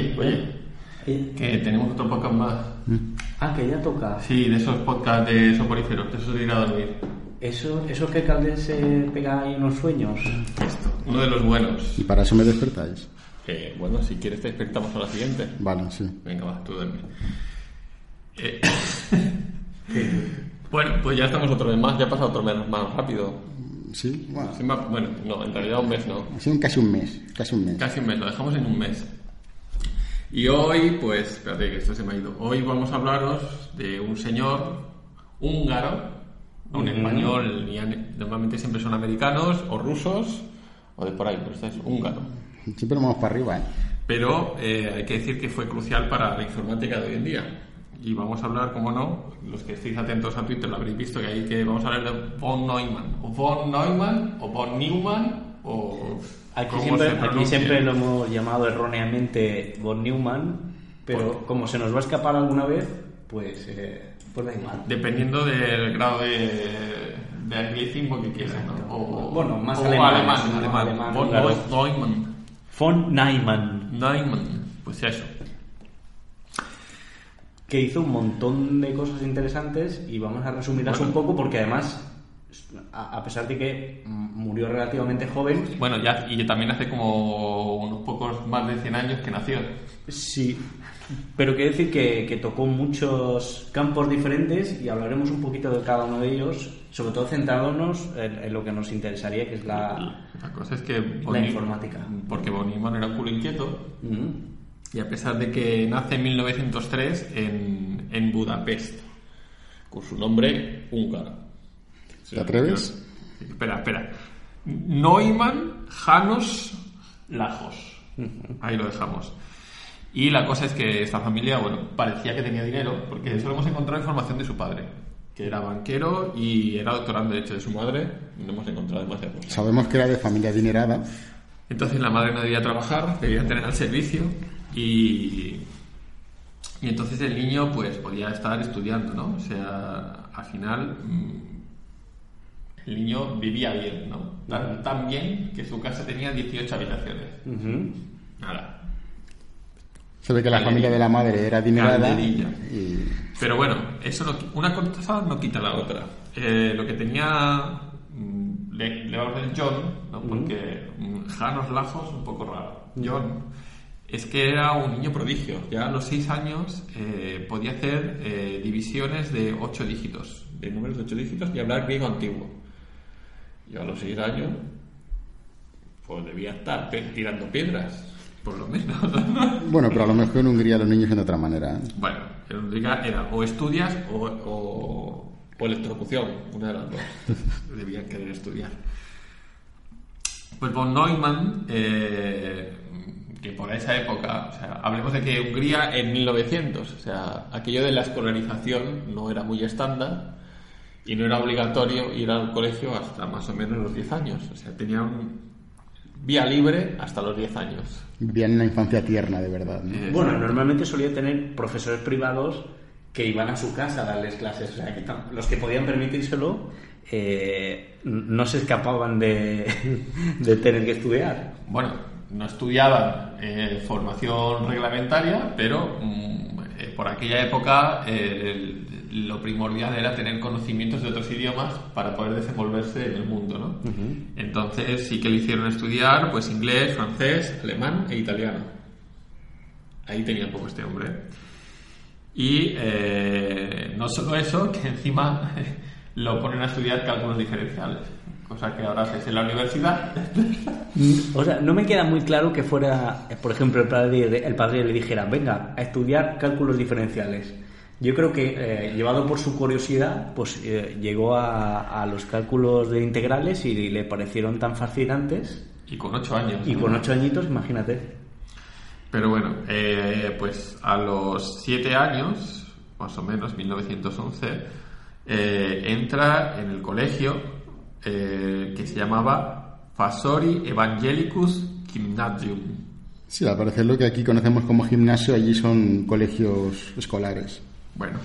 Oye, oye, Eh, que tenemos otro podcast más. Ah, que ya toca. Sí, de esos podcasts de soporíferos, de esos de ir a dormir. Eso, eso que Calder se pega ahí en los sueños. Esto, uno de los buenos. Y para eso me despertáis. Eh, bueno, si quieres te despertamos a la siguiente. Vale, sí. Venga, va, tú duerme. Eh, bueno, pues ya estamos otro mes más, ya ha pasado otro mes más rápido. Sí, bueno. Bueno, no, en realidad un mes no. Ha sido un- casi un mes. Casi un mes. Casi un mes, lo dejamos en un mes. Y hoy, pues, espérate que esto se me ha ido. Hoy vamos a hablaros de un señor húngaro, no un español, ni an- normalmente siempre son americanos o rusos o de por ahí, pero este es húngaro. Siempre nos vamos para arriba, ¿eh? Pero eh, hay que decir que fue crucial para la informática de hoy en día. Y vamos a hablar, como no, los que estéis atentos a Twitter lo habréis visto que hay que vamos a hablar de von Neumann. O von Neumann, o von Neumann, o. Aquí siempre, aquí siempre lo hemos llamado erróneamente von Neumann, pero como se nos va a escapar alguna vez, pues, eh, pues da igual. Dependiendo del grado de, de anglicismo que quieras, ¿no? O, Bueno, más o alemán, alemán, alemán. alemán, Von claro. Neumann. Von Neumann, Neumann. Pues eso. que hizo un montón de cosas interesantes y vamos a resumirlas Bueno. un poco porque además, a pesar de que murió relativamente joven, Bueno, ya, y también hace como unos pocos más de 100 años que nació. Sí, pero quiero decir que, que tocó muchos campos diferentes y hablaremos un poquito de cada uno de ellos, sobre todo centrándonos en, en lo que nos interesaría, que es la... La cosa es que... La informática. Porque Neumann era un culo inquieto y a pesar de que nace en 1903 en, en Budapest, con su nombre húngaro. ¿Te atreves? Espera, espera. Neumann Janos Lajos. Ahí lo dejamos. Y la cosa es que esta familia, bueno, parecía que tenía dinero, porque solo hemos encontrado información de su padre, que era banquero y era doctorando, de hecho, de su madre. No hemos encontrado demasiadas cosas. Sabemos que era de familia adinerada. Entonces la madre no debía trabajar, debía tener al servicio y, y entonces el niño pues podía estar estudiando, ¿no? O sea, al final mm, el niño vivía bien, ¿no? Tan, tan bien que su casa tenía 18 habitaciones. Ujú. Nada. Se ve que la familia de la madre era adinerada. Calderilla. Y Pero bueno, eso no una cosa no quita la otra. Eh, lo que tenía mm, le, le vamos a decir John, ¿no? porque mm, Janos Lajos un poco raro. John es que era un niño prodigio. Ya a los seis años eh, podía hacer eh, divisiones de ocho dígitos, de números de ocho dígitos y hablar griego antiguo. Yo a los seis años pues debía estar tirando piedras, por lo menos. bueno, pero a lo mejor en Hungría los niños de otra manera. ¿eh? Bueno, en Hungría era o estudias o, o, o electrocución, una de las dos. Debían querer estudiar. Pues von Neumann, eh, que por esa época, o sea, hablemos de que Hungría en 1900, o sea, aquello de la escolarización no era muy estándar y no era obligatorio ir al colegio hasta más o menos los 10 años. O sea, tenían vía libre hasta los 10 años. Vivían una infancia tierna, de verdad. ¿no? Eh, Bueno, normalmente solía tener profesores privados que iban a su casa a darles clases, o sea, que los que podían permitírselo eh, no se escapaban de, de tener que estudiar. Bueno, no estudiaban eh, formación reglamentaria, pero mm, eh, por aquella época eh, el- lo primordial era tener conocimientos de otros idiomas para poder desenvolverse en el mundo, ¿no? Entonces sí que le hicieron estudiar pues inglés, francés, alemán e italiano. Ahí tenía un poco este hombre. Y eh, no solo eso, que encima lo ponen a estudiar cálculos diferenciales, cosa que ahora haces en la universidad. O sea, no me queda muy claro que fuera, eh, por ejemplo, el padre, el padre le dijera, venga, a estudiar cálculos diferenciales. Yo creo que, eh, llevado por su curiosidad, pues eh, llegó a, a los cálculos de integrales y le parecieron tan fascinantes. Y con ocho años. Y ¿no? con ocho añitos, imagínate. Pero bueno, eh, pues a los siete años, más o menos, 1911, eh, entra en el colegio eh, que se llamaba Fasori Evangelicus Gymnasium. Sí, al parecer lo que aquí conocemos como gimnasio, allí son colegios escolares. Bueno,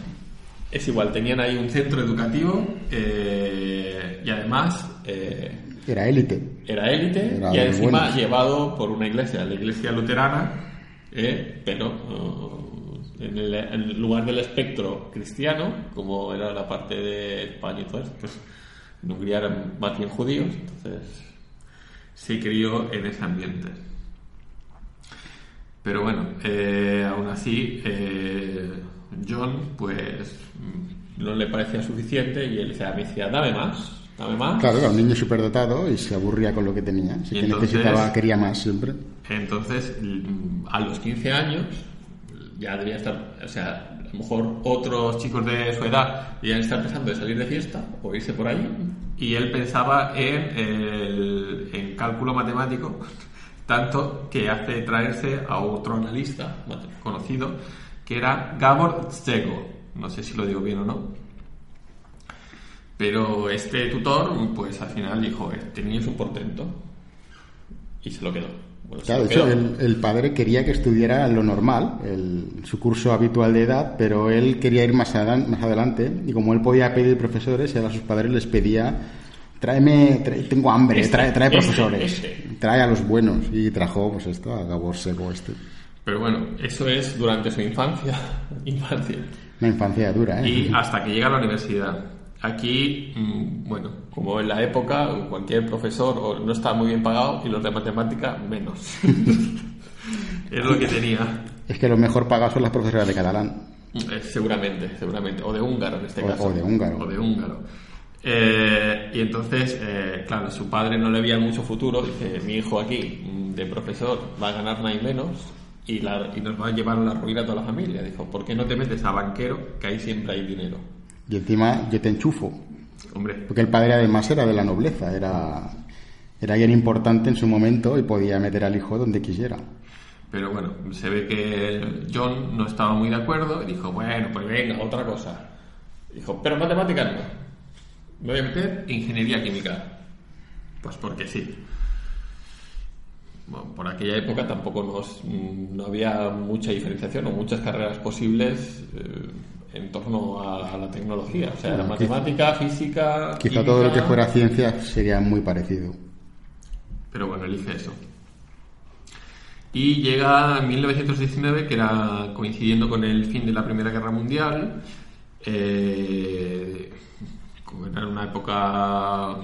es igual, tenían ahí un centro educativo eh, y además eh, Era élite. era élite Era y encima buenos. llevado por una iglesia, la iglesia luterana, eh, pero eh, en, el, en el lugar del espectro cristiano, como era la parte de España y todo esto, pues Hungría eran más bien judíos, entonces se crió en ese ambiente. Pero bueno, eh, aún así, eh, John, pues mm, no le parecía suficiente y él decía, me decía, dame más, dame más. Claro, era un niño superdotado y se aburría con lo que tenía. Así que entonces- necesitaba, quería más siempre. Entonces, mm, a los 15 años, ya debía estar, o sea, a lo mejor otros chicos de su edad debían estar pensando de salir de fiesta o irse por ahí, y él pensaba en, el, en cálculo matemático, tanto que hace traerse a otro analista conocido, que era Gabor Zego. No sé si lo digo bien o no. Pero este tutor, pues al final dijo, este niño es un portento. Y se lo quedó. Bueno, Claro, lo de hecho, quedó. el, el padre quería que estudiara lo normal, el- su curso habitual de edad, pero él quería ir más, adelan- más adelante y como él podía pedir profesores, él a sus padres les pedía, tráeme, trae- tengo hambre, Este, trae, trae este, profesores, este". trae a los buenos y trajo pues esto a Gabor Seco este. Pero bueno, eso es durante su infancia. infancia. Una infancia dura, ¿eh? Y hasta que llega a la universidad. Aquí, mm, bueno, como en la época, cualquier profesor no estaba muy bien pagado y los de matemática menos. es lo que tenía. Es que lo mejor pagados son las profesoras de catalán. Eh, seguramente, seguramente. O de húngaro en este O- caso. o de húngaro. O de húngaro. Eh, y entonces, eh, claro, su padre no le veía mucho futuro. Dice, mi hijo aquí, mm, de profesor, va a ganar nada y menos y, la- y nos va a llevar a la ruina a toda la familia. Dijo, ¿por qué no te metes a banquero? Que ahí siempre hay dinero. Y encima yo te enchufo, Hombre, porque el padre además era de la nobleza, era, era alguien importante en su momento y podía meter al hijo donde quisiera. pero bueno, se ve que John no estaba muy de acuerdo y dijo, bueno, pues venga, otra cosa. Dijo, pero matemáticas no. Me voy a meter en ingeniería química. Pues porque sí. Bueno, por aquella época tampoco nos, mm, no había mucha diferenciación o muchas carreras posibles eh, en torno a, a la tecnología. O sea, Bueno, quizá- matemática, física. Quizá todo lo que fuera ciencia sería muy parecido. Pero bueno, elige eso. Y llega en 1919, que era coincidiendo con el fin de la Primera Guerra Mundial. eh, como era una época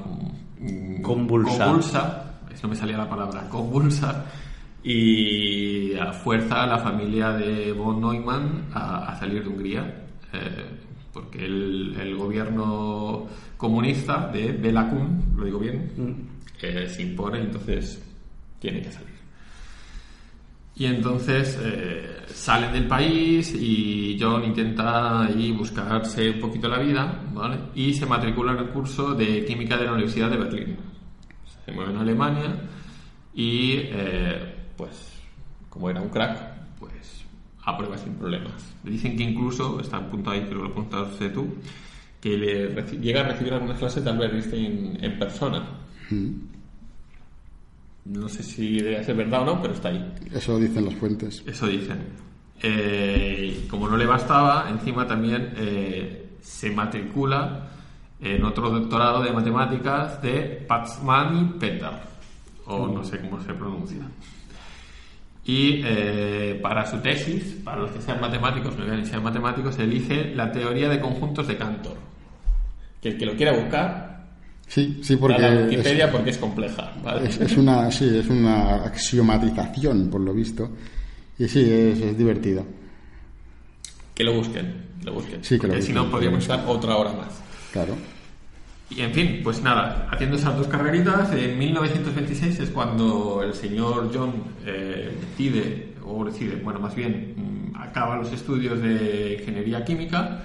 mm, Convulsa. convulsa, no me salía la palabra, convulsa. Y a fuerza a la familia de von Neumann a, a salir de Hungría. Eh, porque el, el gobierno comunista de Bela Kun, lo digo bien, eh, se impone y entonces tiene que salir. Y entonces eh, salen del país y John intenta ahí buscarse un poquito la vida, ¿vale? Y se matricula en el curso de química de la Universidad de Berlín. Se mueve en Alemania y, eh, pues, como era un crack, aprueba sin problemas. Le dicen que incluso, está a punto ahí, creo que lo apuntaste tú, que le reci- llega a recibir algunas clases de Albert Einstein en persona. No sé si debe ser verdad o no, pero está ahí. Eso dicen las fuentes. Eso dicen. Eh, como no le bastaba, encima también eh, se matricula en otro doctorado de matemáticas de Patsmani Petar, o no sé cómo se pronuncia. Y eh, para su tesis, para los que sean matemáticos, no vean sean matemáticos, elige la teoría de conjuntos de Cantor. Que el que lo quiera buscar, Sí, sí, porque la es, Wikipedia porque es compleja. ¿vale? es- es una, sí, es una axiomatización, por lo visto. Y sí, es, es divertido. Que lo busquen, que lo busquen. Sí, que lo si no, que podríamos estar otra hora más. Claro. Y en fin, pues nada, haciendo esas dos carreritas, en 1926 es cuando el señor John eh, decide, o decide, bueno, más bien mm, acaba los estudios de ingeniería química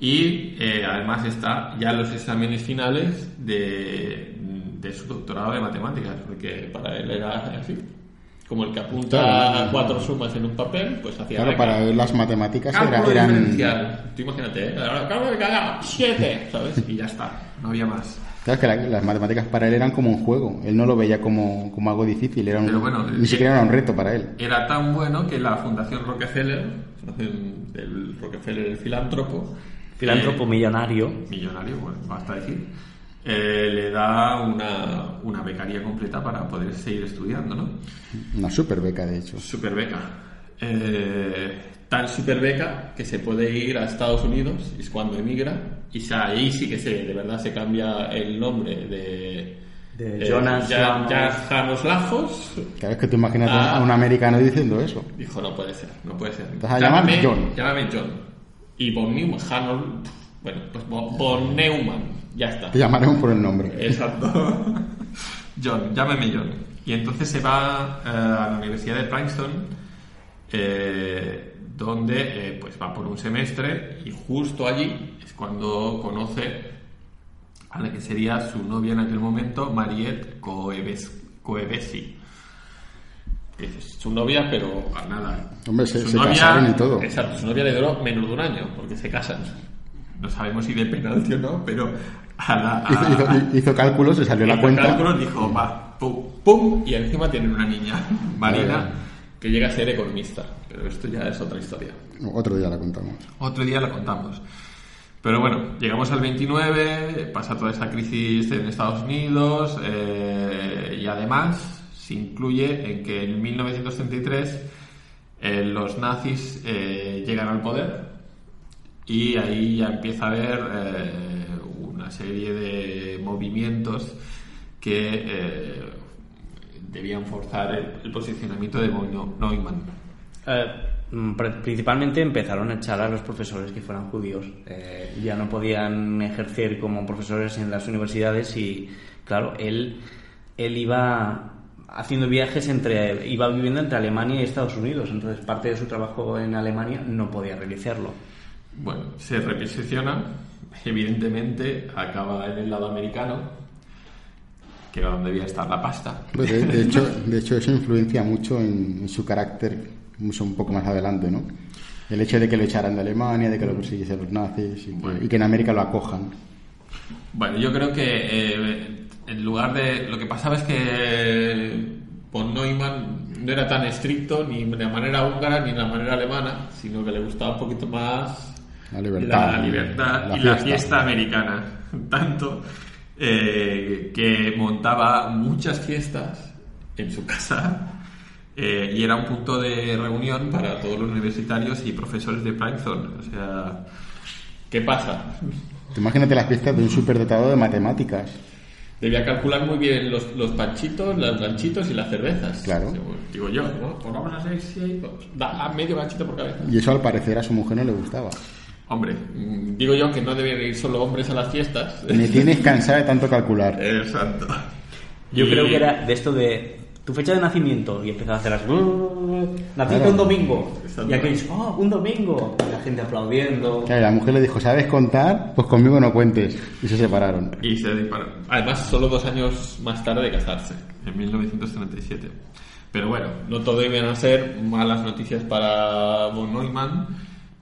y eh, además está ya en los exámenes finales de, de su doctorado de matemáticas, porque para él era así. Como el que apunta Claro. cuatro sumas en un papel, pues hacía Claro, venga, para él las matemáticas era- eran... Tú imagínate, ¿eh? Ahora, cálculo de cada siete, ¿sabes? Y ya está, no había más. Claro, es que la- las matemáticas para él eran como un juego. Él no lo veía como, como algo difícil, era un- Pero bueno, ni eh, siquiera era un reto para él. Era tan bueno que la Fundación Rockefeller, del Rockefeller el filántropo, Filántropo eh, millonario. millonario, bueno, basta decir, eh, le da una, una becaria completa para poder seguir estudiando, ¿no? Una super beca, de hecho. Super beca. eh, tan super beca que se puede ir a Estados Unidos, es cuando emigra, y ahí sí que se, de verdad se cambia el nombre de, De eh, Jonas Janos Lajos. Cada vez que tú imaginas Ah. a un americano diciendo eso. Dijo, no puede ser, no puede ser. Te vas a llamar Llámame- John. Llámame John. Y von Neumann, Harold, bueno, pues von Neumann, ya está. Te llamaremos por el nombre. Exacto. John, llámame John. Y entonces se va eh, a la Universidad de Princeton, eh, donde eh, pues va por un semestre y justo allí es cuando conoce a la que sería su novia en aquel momento, Mariette Coeves- Coevesi. Es su novia, pero a nada. Hombre, se- Su se casaron y todo. Exacto, su novia le duró menos de un año, porque se casan. No sabemos si de penalti o no, pero a la, a- Hizo, hizo- hizo cálculos, se salió la cuenta. cálculos, dijo, va, pum, pum, y encima tienen una niña, Marina, que llega a ser economista. Pero esto ya es otra historia. Otro día la contamos. Otro día la contamos. Pero bueno, llegamos al 29, pasa toda esa crisis en Estados Unidos eh, y además se incluye en que en 1933 eh, los nazis eh, llegan al poder y ahí ya empieza a haber eh, una serie de movimientos que eh, debían forzar el, el posicionamiento de Neumann. Eh, mm, pr- principalmente empezaron a echar a los profesores que fueran judíos. Eh, ya no podían ejercer como profesores en las universidades y, claro, él, él iba haciendo viajes entre, iba viviendo entre Alemania y Estados Unidos, entonces parte de su trabajo en Alemania no podía realizarlo. Bueno, se reposiciona, evidentemente acaba en el lado americano, que era donde debía estar la pasta. Pues de, de hecho, de hecho, eso influencia mucho en, en su carácter, mucho un poco más adelante, ¿no? El hecho de que lo echaran de Alemania, de que lo persiguiesen los nazis y que, y que en América lo acojan. Bueno, yo creo que eh, en lugar de... Lo que pasaba es que von Neumann no era tan estricto ni de manera húngara ni de manera alemana, sino que le gustaba un poquito más La libertad, la libertad la y la fiesta. fiesta americana. Tanto eh, que montaba muchas fiestas en su casa eh, y era un punto de reunión para todos los universitarios y profesores de Princeton. O sea, ¿qué pasa? Tú Imagínate las fiestas de un superdotado de matemáticas. Debía calcular muy bien los, los panchitos, los ganchitos y las cervezas. Claro. Digo yo, ¿no? Pues vamos a hacer seis, pues, da a medio ganchito por cabeza. Y eso al parecer a su mujer no le gustaba. Hombre, mm, digo yo que no deben ir solo hombres a las fiestas. Me tienes cansada de tanto calcular. Exacto. Yo Y- creo que era de esto de tu fecha de nacimiento y empezaba a hacer las... Naciste Claro. un domingo. Exacto. Y dice, oh, un domingo. Y la gente aplaudiendo. Claro, la mujer le dijo, ¿sabes contar? Pues conmigo no cuentes. Y se separaron. Y se disparó. Además, solo dos años más tarde de casarse, en 1937. Pero bueno, no todo iban a ser malas noticias para von Neumann.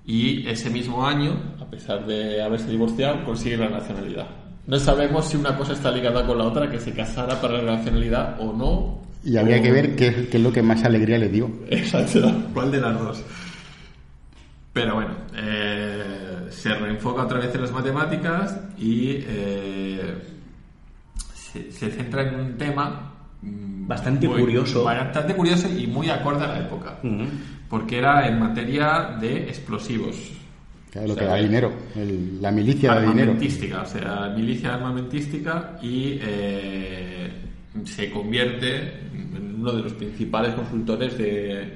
Y ese mismo año, a pesar de haberse divorciado, consigue la nacionalidad. No sabemos si una cosa está ligada con la otra, que se casara para la nacionalidad o no. Y habría o- que ver qué, qué es lo que más alegría le dio. Exacto. ¿Cuál de las dos? Pero bueno, eh, se reenfoca otra vez en las matemáticas y eh, se, se centra en un tema mm, Bastante curioso. Bastante curioso y muy acorde a la época. Ujú. Porque era en materia de explosivos. Claro, lo O sea, que da dinero. El- la milicia da dinero. armamentística, o sea, milicia armamentística y eh, se convierte en uno de los principales consultores de,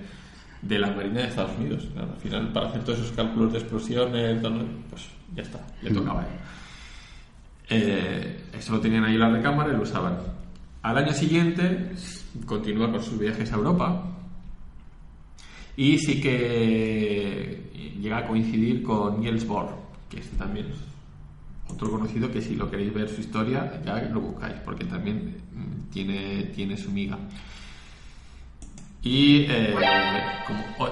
de la Marina de Estados Unidos. Claro, al final, para hacer todos esos cálculos de explosiones, pues ya está, le tocaba a él. Eh, eso lo tenían ahí en la recámara y lo usaban. Al año siguiente continúa con sus viajes a Europa y sí que llega a coincidir con Niels Bohr, que este también es otro conocido que si lo queréis ver su historia ya lo buscáis, porque también mm, tiene, tiene su miga. Y eh, como... ¡Uy!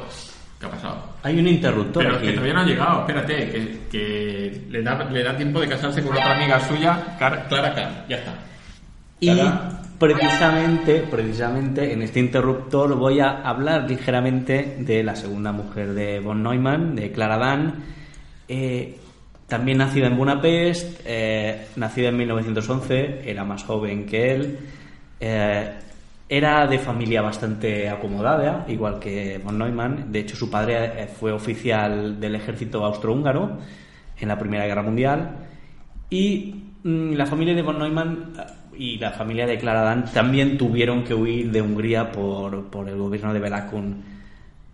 ¿Qué ha pasado? Hay un interruptor Pero aquí. que todavía no ha llegado, espérate, que, que le, da, le da tiempo de casarse con otra amiga suya, Clara Carr, ya está. Y precisamente, precisamente en este interruptor voy a hablar ligeramente de la segunda mujer de von Neumann, de Clara Dan, eh, también nacida en Budapest, eh, nacida en 1911, era más joven que él. eh, Era de familia bastante acomodada, igual que von Neumann. De hecho, su padre eh, fue oficial del ejército austrohúngaro en la Primera Guerra Mundial. Y mm, la familia de von Neumann y la familia de Clara Dan también tuvieron que huir de Hungría por, por el gobierno de Belakun.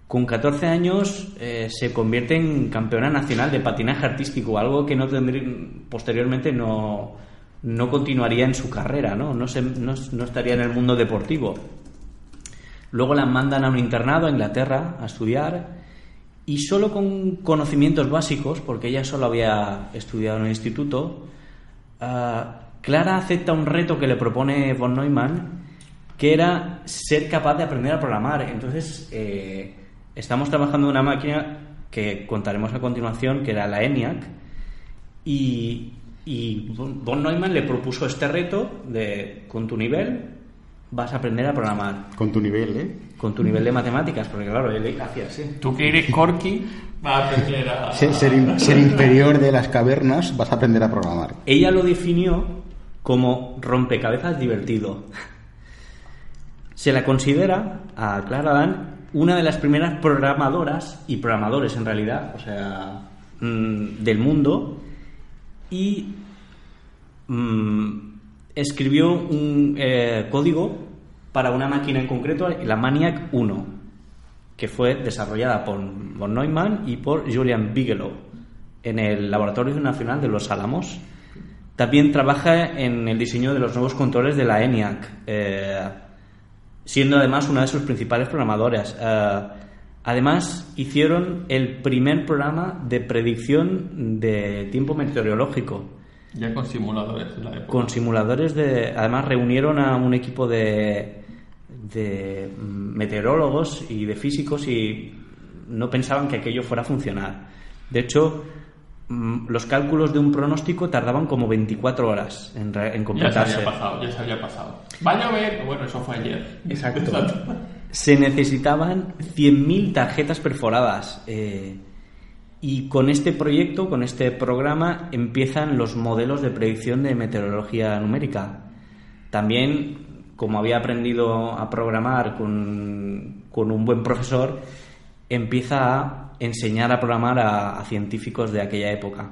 Con 14 años eh, se convierte en campeona nacional de patinaje artístico, algo que no tendría, posteriormente no, no continuaría en su carrera, ¿no? No, se- no- no estaría en el mundo deportivo. Luego la mandan a un internado a Inglaterra a estudiar y solo con conocimientos básicos, porque ella solo había estudiado en el instituto, ah, Clara acepta un reto que le propone von Neumann, que era ser capaz de aprender a programar. Entonces, eh, estamos trabajando en una máquina que contaremos a continuación, que era la ENIAC, y, y von Neumann le propuso este reto de, con tu nivel, vas a aprender a programar. Con tu nivel, ¿eh? Con tu nivel de matemáticas, porque claro, él hacía así. Tú que eres Corky, vas a aprender a... Ser, ser ser inferior de las cavernas, vas a aprender a programar. Ella lo definió como rompecabezas divertido. Se la considera a Clara Dan una de las primeras programadoras y programadores en realidad, o sea, mm, del mundo y mm, escribió un eh, código para una máquina en concreto, la Maniac 1, que fue desarrollada por von Neumann y por Julian Bigelow en el Laboratorio Nacional de Los Álamos. También trabaja en el diseño de los nuevos controles de la ENIAC, eh, siendo además una de sus principales programadoras. Eh, además, hicieron el primer programa de predicción de tiempo meteorológico Ya con simuladores en la época. con simuladores de además reunieron a un equipo de de meteorólogos y de físicos y no pensaban que aquello fuera a funcionar de hecho los cálculos de un pronóstico tardaban como 24 horas en, re- en Ya se completarse había pasado, ya se había pasado. Va a llover, bueno, eso fue ayer. Exacto. Se necesitaban 100.000 tarjetas perforadas. eh, y con este proyecto, con este programa, empiezan los modelos de predicción de meteorología numérica. También, como había aprendido a programar con, con un buen profesor, empieza a enseñar a programar a, a científicos de aquella época.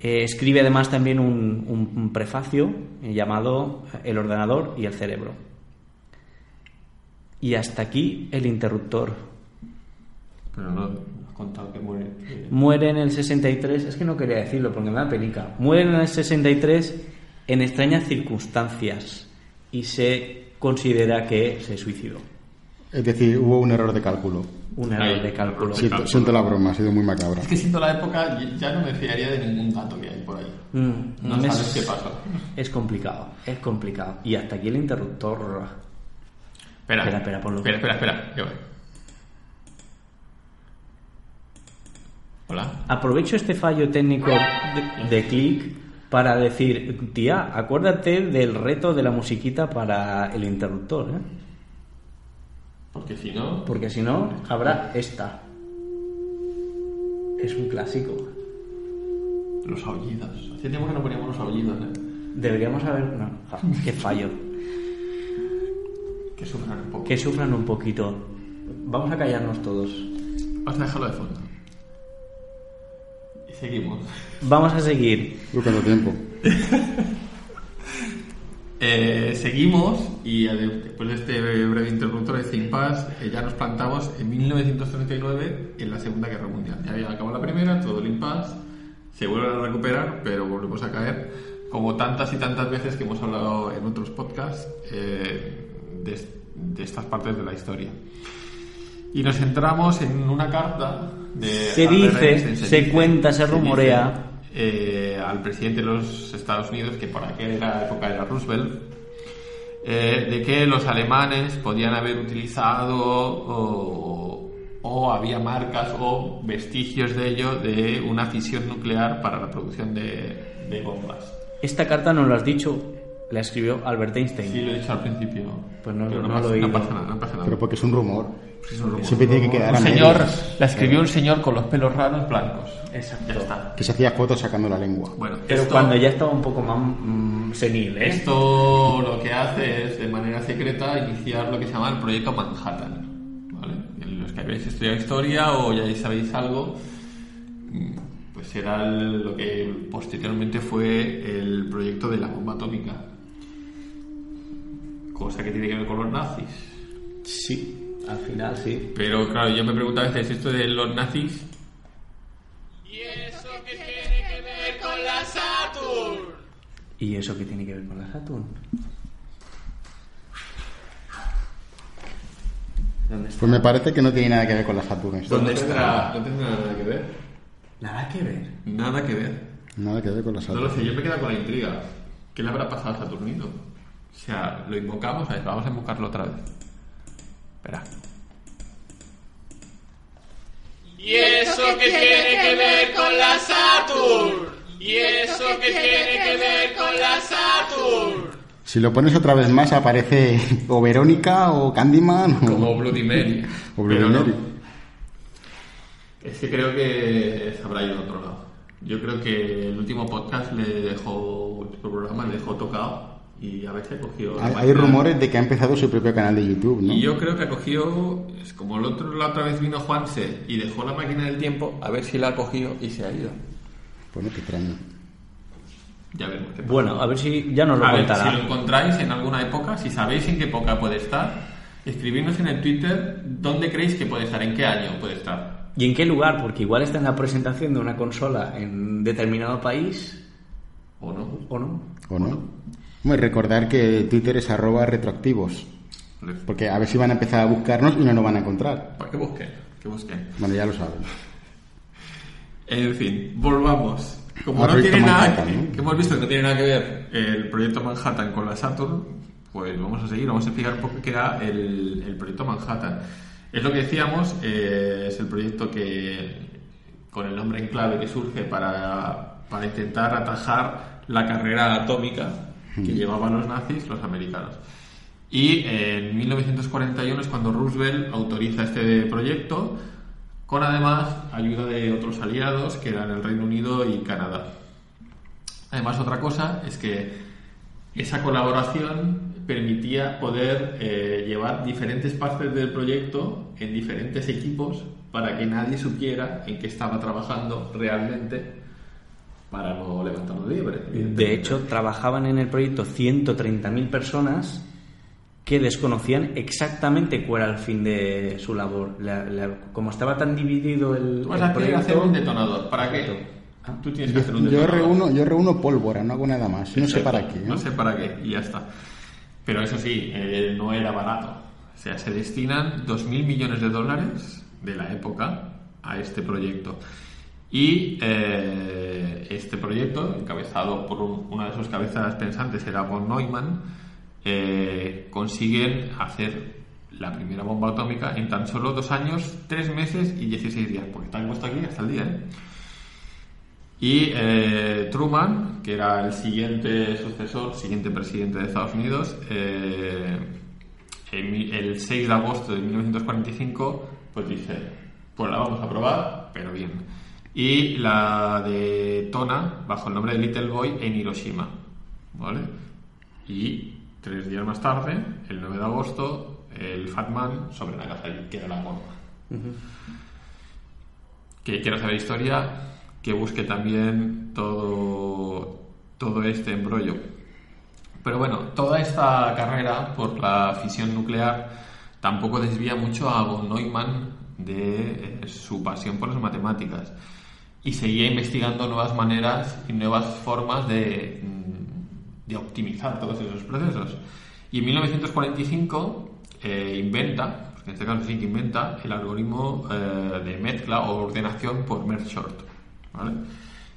Eh, escribe además también un, un- un prefacio eh, llamado El ordenador y el cerebro. Y hasta aquí el interruptor. Pero no has contado que muere. eh, Muere en el 63, es que no quería decirlo porque me da penica. Muere en el 63 en extrañas circunstancias y se considera que se suicidó. Es decir, hubo un error de cálculo. Un error de cálculo. Siento, siento la broma, ha sido muy macabra. Es que siendo la época ya no me fiaría de ningún dato que hay por ahí. Mm, No es- sabes qué pasa. Es complicado, es complicado. Y hasta aquí el interruptor. Espera, Espera, espera, ponlo. Espera, espera, espera. que voy. Hola. Aprovecho este fallo técnico de, de clic para decir, tía, acuérdate del reto de la musiquita para el interruptor, ¿eh? Porque si no. Porque si no, habrá esta. Es un clásico. Los aullidos. Hace tiempo que no poníamos los aullidos, ¿eh? Deberíamos haber... No, ja, qué fallo. Que sufran un poco. Que sufran un poquito. Vamos a callarnos todos. Vamos a dejarlo de fondo. Y seguimos. Vamos a seguir. Cuánto tiempo. Eh, seguimos y después de este breve interruptor de impasse eh, ya nos plantamos en 1939 en la Segunda Guerra Mundial. Ya había acabado la primera, todo el impasse, se vuelven a recuperar, pero volvemos a caer, como tantas y tantas veces que hemos hablado en otros podcasts, eh, de, de estas partes de la historia. Y nos centramos en una carta de... Se Albert dice, Einstein, se cuenta, se dice, rumorea. Eh, al presidente de los Estados Unidos, que por aquella época era Roosevelt, eh, de que los alemanes podían haber utilizado o, había marcas o vestigios de ello de una fisión nuclear para la producción de, de bombas. Esta carta nos lo has dicho La escribió Albert Einstein. Sí, lo he dicho al principio. Pues no- Pero no pasa, lo he oído. no pasa nada, no pasa nada. Pero porque es un rumor. Sí, es un rumor. Siempre tiene que quedar Un a señor, medias. la escribió un señor con los pelos raros blancos. Exacto. Ya está. Que se hacía fotos sacando la lengua. Bueno, Pero esto- cuando ya estaba un poco más mm, senil, ¿eh? Esto lo que hace es, de manera secreta, iniciar lo que se llama el proyecto Manhattan. ¿vale? Los que habéis estudiado historia o ya sabéis algo, mm, pues el- lo que posteriormente fue el proyecto de la bomba atómica. Cosa que tiene que ver con los nazis. Sí, al final sí. Pero claro, yo me pregunto a veces esto de los nazis. ¿Y eso qué tiene que ver con la Saturn? ¿Dónde está? Pues me parece que no tiene nada que ver con la Saturn. esto. ¿Dónde no tendrá, no tendrá nada que ver. Nada que ver. Nada que ver. Nada que ver con la No Saturn. lo sé, yo me quedo con la intriga. ¿Qué le habrá pasado a Saturnino? O sea, lo invocamos, a ver, vamos a invocarlo otra vez. Espera. ¿Y eso que tiene que ver con la Saturn? ¿Y eso que tiene que ver con la Saturn? Si lo pones otra vez más aparece o Verónica o Candyman o... Como Bloody Mary. O Bloody Pero no. Mary. Es que creo que se habrá ido a otro lado. Yo creo que el último podcast le dejó, el último programa le dejó tocado y a veces cogió... la Hay, hay rumores de que ha empezado su propio canal de YouTube, ¿no? Y yo creo que ha cogido, es como el otro, la otra vez vino Juanse y dejó la máquina del tiempo, a ver si la ha cogido y se ha ido. Bueno, qué extraño. Ya veremos qué pasa. Bueno, a ver si ya nos lo A ver, contará. si lo encontráis en alguna época, si sabéis en qué época puede estar, escribidnos en el Twitter dónde creéis que puede estar, en qué año puede estar. ¿Y en qué lugar? Porque igual está en la presentación de una consola en determinado país ¿O no? o no. ¿O no? Bueno, recordar que Twitter es arroba retroactivos. Porque a ver si van a empezar a buscarnos y no nos van a encontrar. Para que busquen, que busquen. Bueno, ya lo saben. En fin, volvamos. Como no tiene nada, ¿no? que hemos visto que no tiene nada que ver el proyecto Manhattan con la Saturn, pues vamos a seguir, vamos a explicar un poco qué era el, el proyecto Manhattan. Es lo que decíamos, eh, es el proyecto que, con el nombre en clave que surge para, para intentar atajar la carrera atómica que llevaban los nazis, los americanos. Y en 1941 es cuando Roosevelt autoriza este proyecto, con además ayuda de otros aliados que eran el Reino Unido y Canadá. Además, otra cosa es que esa colaboración permitía poder eh, llevar diferentes partes del proyecto en diferentes equipos para que nadie supiera en qué estaba trabajando realmente para no levantarlo libre. De hecho, trabajaban en el proyecto 130.000 personas que desconocían exactamente cuál era el fin de su labor. La- la- como estaba tan dividido el, Tú vas el a hacer, hacer proyecto- un detonador. ¿Para qué? Tú tienes que hacer un Yo detonador. reúno, yo reúno pólvora, no hago nada más. No sé para qué. ¿no? No sé para qué, y ya está. Pero eso sí, eh, no era barato. O sea, se destinan 2.000 millones de dólares de la época a este proyecto. Y eh, este proyecto, encabezado por un- una de sus cabezas pensantes, era von Neumann, eh, consiguen hacer la primera bomba atómica en tan solo dos años, tres meses y 16 días. Porque está puesto aquí hasta el día, ¿eh? Y eh, Truman, que era el siguiente sucesor, siguiente presidente de Estados Unidos, eh, el 6 de agosto de 1945, pues dice, pues la vamos a probar, pero bien. Y la de Tona, bajo el nombre de Little Boy, en Hiroshima. ¿Vale? Y tres días más tarde, el 9 de agosto, el Fat Man sobre Nagasaki, que era la bomba que quiera saber historia, que busque también todo, todo este embrollo. Pero bueno, toda esta carrera por la fisión nuclear tampoco desvía mucho a von Neumann de eh, su pasión por las matemáticas y seguía investigando nuevas maneras y nuevas formas de, mm, de optimizar todos esos procesos. Y en 1945 eh, inventa, porque en este caso sí que inventa, el algoritmo eh, de mezcla o ordenación por merge sort. ¿vale?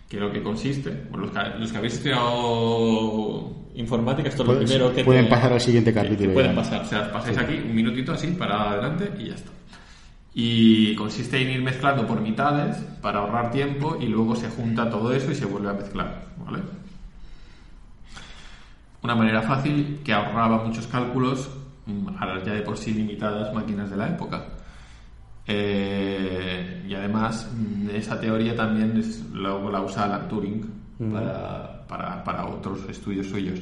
Que lo que consiste, bueno, los, que, los que habéis estudiado informática, esto es lo primero que pueden te- pasar al siguiente capítulo pueden pasar, o sea, pasáis aquí un minutito así para adelante y ya está. Y consiste en ir mezclando por mitades para ahorrar tiempo y luego se junta todo eso y se vuelve a mezclar, ¿vale? una manera fácil que ahorraba muchos cálculos mm, a las ya de por sí limitadas máquinas de la época. Eh, y además, mm, esa teoría también es, luego la usa Alan Turing para, para- para otros estudios suyos.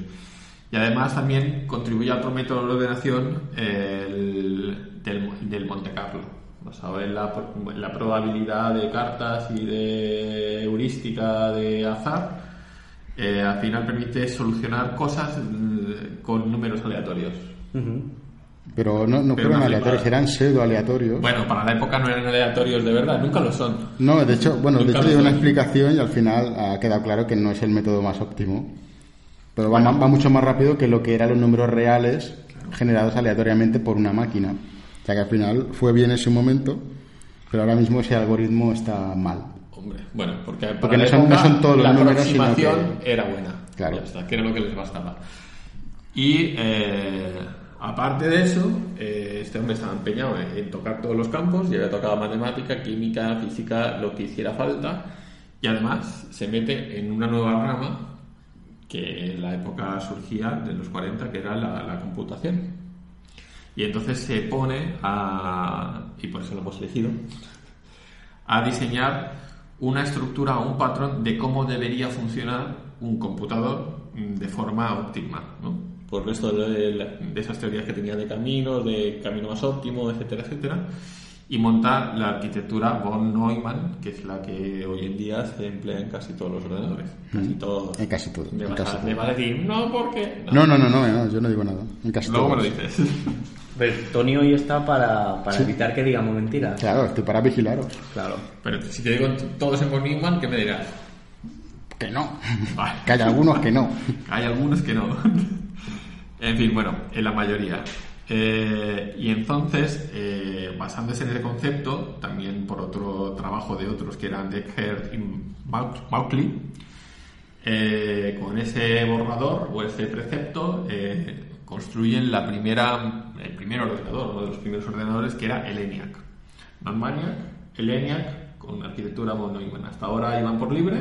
Y además también contribuye a otro método de ordenación el del, del Monte Carlo, basado en la, en la probabilidad de cartas y de heurística de azar. eh, al final permite solucionar cosas mm, con números aleatorios. Pero no, no Pero fueron aleatorios, eran pseudo aleatorios. Bueno, para la época no eran aleatorios de verdad, nunca lo son. No, de hecho, bueno, de Nunca hecho lo dio una explicación y al final ha quedado claro que no es el método más óptimo. Pero va mucho más rápido que lo que eran los números reales generados aleatoriamente por una máquina. O sea que al final fue bien en su momento, pero ahora mismo ese algoritmo está mal. Hombre, bueno, porque, para Porque no la son- no época, son todos los la números, sino aproximación que- era buena. Claro. Ya está, que era lo que les bastaba. Y eh, aparte de eso, eh, este hombre estaba empeñado en, en tocar todos los campos, ya había tocado matemática, química, física, lo que hiciera falta, y además se mete en una nueva rama que en la época surgía de los 40, que era la, la computación. Y entonces se pone a, y por eso lo hemos elegido, a diseñar una estructura o un patrón de cómo debería funcionar un computador mm, de forma óptima, ¿no? Por resto de, de esas teorías que tenía de caminos, de camino más óptimo, etcétera, etcétera, y montar la arquitectura von Neumann, que es la que hoy en día se emplea en casi todos los ordenadores, casi todos. En casi todo, Me vas, a, decir, no, ¿por qué? No, no, no, no, no, yo no digo nada. En casi Luego me lo dices. Pero Tony hoy está para, para evitar que digamos mentiras. Claro, estoy para vigilaros. Claro. Pero si te digo todos en von Neumann, ¿qué me dirás? Que no. Vale. Que hay algunos que no. Hay algunos que no. en fin, bueno, en la mayoría. Eh, y entonces, eh, basándose en ese concepto, también por otro trabajo de otros que eran Deckert y Mau- Mauchly, eh, con ese borrador o ese precepto eh, construyen la primera, el primer ordenador, uno de los primeros ordenadores que era el ENIAC. Non Maniac, el ENIAC con arquitectura von Neumann. Hasta ahora iban por libre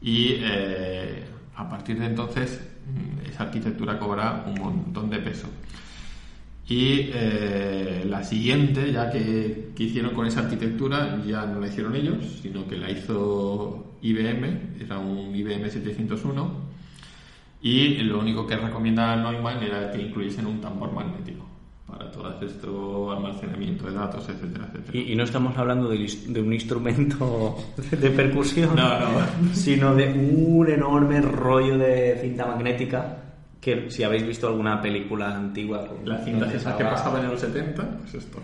y eh, a partir de entonces mm, esa arquitectura cobra un montón de peso. Y eh, la siguiente, ya que, que hicieron con esa arquitectura, ya no la hicieron ellos, sino que la hizo IBM, era un IBM 701, y lo único que recomienda Neumann era que incluyesen un tambor magnético para todo esto almacenamiento de datos, etcétera, etcétera. Y, y no estamos hablando de, de un instrumento de percusión, No, no. sino de un enorme rollo de cinta magnética que si habéis visto alguna película antigua... con- Las cintas esas que pasaban en los 70, pues esto.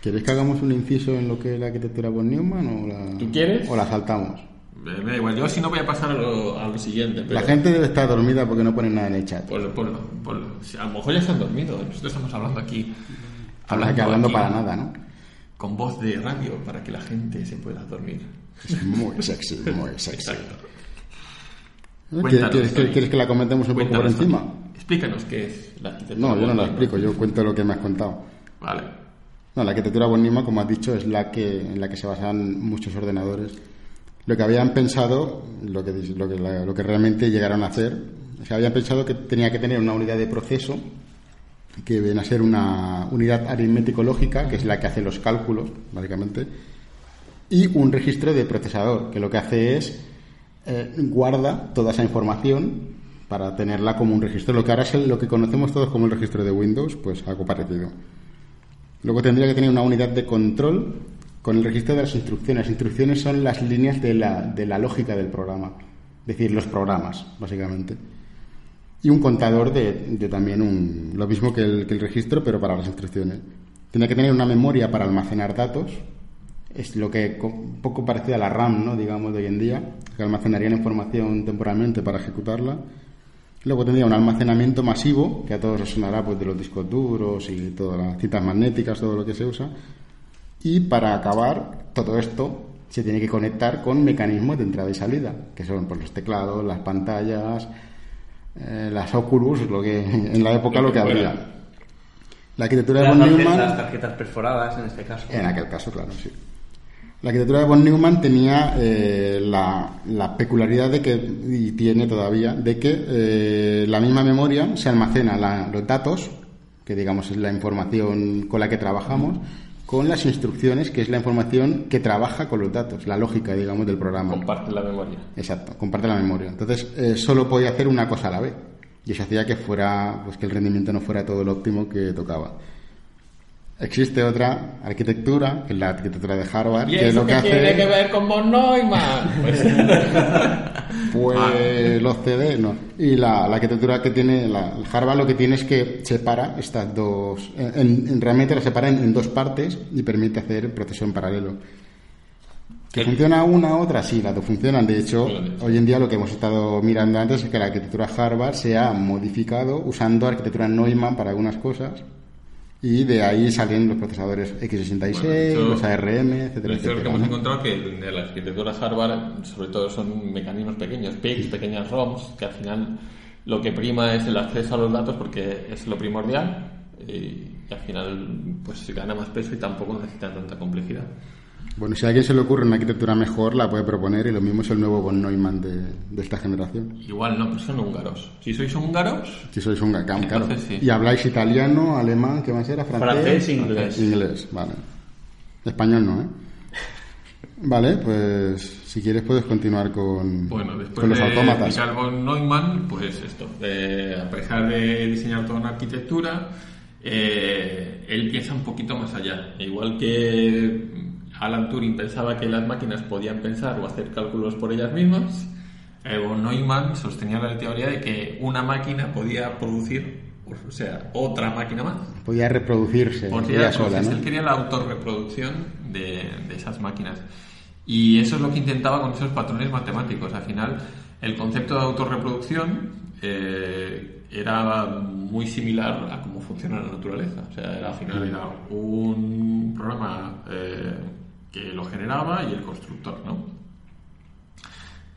¿Queréis que hagamos un inciso en lo que es la arquitectura von Neumann o la, ¿Tú quieres? o la saltamos? Me, da igual, yo si no voy a pasar a lo, a lo siguiente. Pero La gente debe estar dormida porque no ponen nada en el chat. Ponlo, ponlo. Si a lo mejor ya se han dormido. Nosotros estamos hablando aquí. Hablando, que hablando aquí para nada, ¿no? Con voz de radio para que la gente se pueda dormir. Es muy sexy, muy sexy. Exacto. ¿Quieres, Cuéntanos, quieres quieres que la comentemos un poco por Cuéntanos, encima? Tony. Explícanos qué es la arquitectura. No, yo no la explico, yo cuento lo que me has contado. Vale. No, la arquitectura Neumann, como has dicho, es la que, en la que se basan muchos ordenadores. Lo que habían pensado, lo que, lo que, lo que realmente llegaron a hacer, es que habían pensado que tenía que tener una unidad de proceso, que viene a ser una unidad aritmético-lógica, que es la que hace los cálculos, básicamente, y un registro de procesador, que lo que hace es eh, guarda toda esa información para tenerla como un registro. Lo que ahora es el- lo que conocemos todos como el registro de Windows, pues algo parecido. Luego tendría que tener una unidad de control con el registro de las instrucciones. Las instrucciones son las líneas de la, de la lógica del programa, es decir, los programas, básicamente. Y un contador de, de también un, lo mismo que el, que el registro, pero para las instrucciones. Tendría que tener una memoria para almacenar datos, es lo que un poco parecido a la RAM, ¿no? digamos, de hoy en día, que almacenaría la información temporalmente para ejecutarla. Luego tendría un almacenamiento masivo, que a todos os sonará pues, de los discos duros y todas las cintas magnéticas, todo lo que se usa. Y para acabar, todo esto se tiene que conectar con mecanismos de entrada y salida, que son pues, los teclados, las pantallas, eh, las Oculus, lo que en la época lo que había. La arquitectura de Las von Neumann, tarjetas perforadas en este caso. en aquel caso, claro, sí. La arquitectura de von Neumann tenía eh, la, la peculiaridad de que, y tiene todavía, de que eh, la misma memoria se almacena la- los datos, que digamos es la información con la que trabajamos, con las instrucciones, que es la información que trabaja con los datos, la lógica, digamos, del programa. Comparte la memoria. Exacto, comparte la memoria. Entonces, eh, solo podía hacer una cosa a la vez. Y eso hacía que fuera, pues que el rendimiento no fuera todo lo óptimo que tocaba. Existe otra arquitectura, que es la arquitectura de Harvard, ¿Y que eso lo que qué hace tiene que ver con von Neumann? Pues, pues los CD no. Y la, la arquitectura que tiene la, el Harvard lo que tiene es que separa estas dos, en, en- realmente la separa en, en dos partes y permite hacer proceso en paralelo. ¿Que funciona una u otra? Sí, las dos funcionan. De hecho, hoy en día lo que hemos estado mirando antes es que la arquitectura Harvard se ha modificado usando arquitectura Neumann para algunas cosas y de ahí salen los procesadores x86, Bueno, hecho, los ARM, etcétera, Lo que etcétera. hemos ¿no? encontrado que de la arquitectura Harvard, sobre todo son mecanismos pequeños, PICs, pequeñas ROMs, que al final lo que prima es el acceso a los datos porque es lo primordial y, y al final pues gana más peso y tampoco necesita tanta complejidad. Bueno, si a alguien se le ocurre una arquitectura mejor, la puede proponer y lo mismo es el nuevo von Neumann de, de esta generación. Igual no, pero son húngaros. Si sois húngaros, Si sois gacam, claro. Entonces sí. Y habláis italiano, alemán, ¿qué más era? Francés. Francés e inglés. Inglés, vale. Español no, ¿eh? Vale, pues si quieres puedes continuar con, Bueno, después con los de autómatas. von Neumann, pues esto, eh, a pesar de diseñar toda una arquitectura, eh, él piensa un poquito más allá. Igual que Alan Turing pensaba que las máquinas podían pensar o hacer cálculos por ellas mismas, eh, Neumann sostenía la teoría de que una máquina podía producir, o sea, otra máquina más. Podía reproducirse Podría ella sola. ¿no? Él quería la autorreproducción de, de esas máquinas. Y eso es lo que intentaba con esos patrones matemáticos. Al final, el concepto de autorreproducción eh, era muy similar a cómo funciona la naturaleza. O sea, era, al final era un programa eh, que lo generaba y el constructor, ¿no?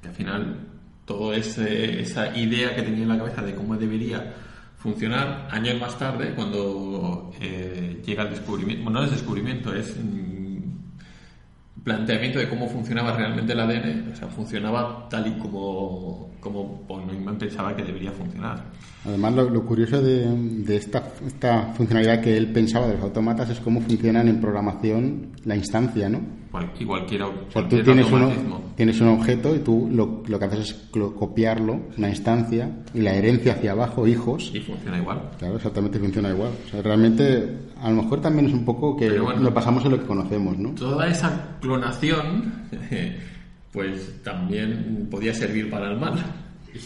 que al final toda esa idea que tenía en la cabeza de cómo debería funcionar años más tarde cuando eh, llega el descubrimiento bueno no es descubrimiento es mm, planteamiento de cómo funcionaba realmente el ADN o sea funcionaba tal y como como von Neumann pensaba que debería funcionar Además, lo, lo curioso de, de esta, esta funcionalidad que él pensaba de los autómatas es cómo funcionan en programación la instancia, ¿no? Cual- y O sea, tú tienes, uno, tienes un objeto y tú lo, lo que haces es copiarlo, una instancia, y la herencia hacia abajo, hijos, y funciona igual Claro, exactamente funciona igual. O sea, realmente, a lo mejor también es un poco que bueno. lo pasamos en lo que conocemos, ¿no? toda esa clonación pues también podía servir para el mal.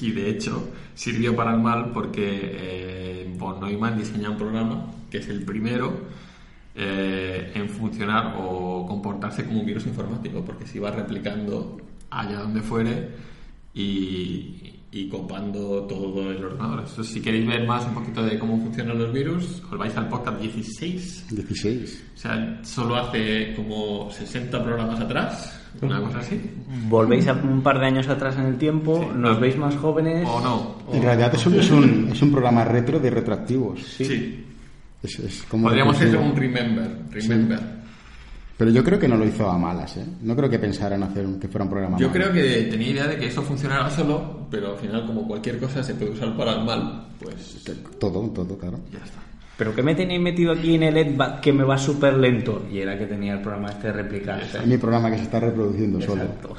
Y de hecho sirvió para el mal porque eh, von Neumann diseña un programa que es el primero eh, en funcionar o comportarse como un virus informático porque se iba replicando allá donde fuere y, y copando todo el ordenador. Entonces, si queréis ver más un poquito de cómo funcionan los virus, os vais al podcast 16 16. o sea, solo hace como 60 programas atrás, una cosa así. Volvéis a un par de años atrás en el tiempo, Sí. nos veis más jóvenes. O no. En realidad es un, es, un, es un programa retro de retroactivos. Sí. Es, es como Podríamos hacer un remember. Remember. Pero yo creo que no lo hizo a malas, ¿eh? No creo que pensaran hacer un- que fuera un programa Yo malo. creo que tenía idea de que eso funcionara solo, pero al final, como cualquier cosa se puede usar para el mal, pues Todo, todo, claro. ya está. ¿Pero qué me tenéis metido aquí en el EDVAC que me va súper lento? Y era que tenía el programa este de replicarse. Es mi programa que se está reproduciendo solo. Exacto.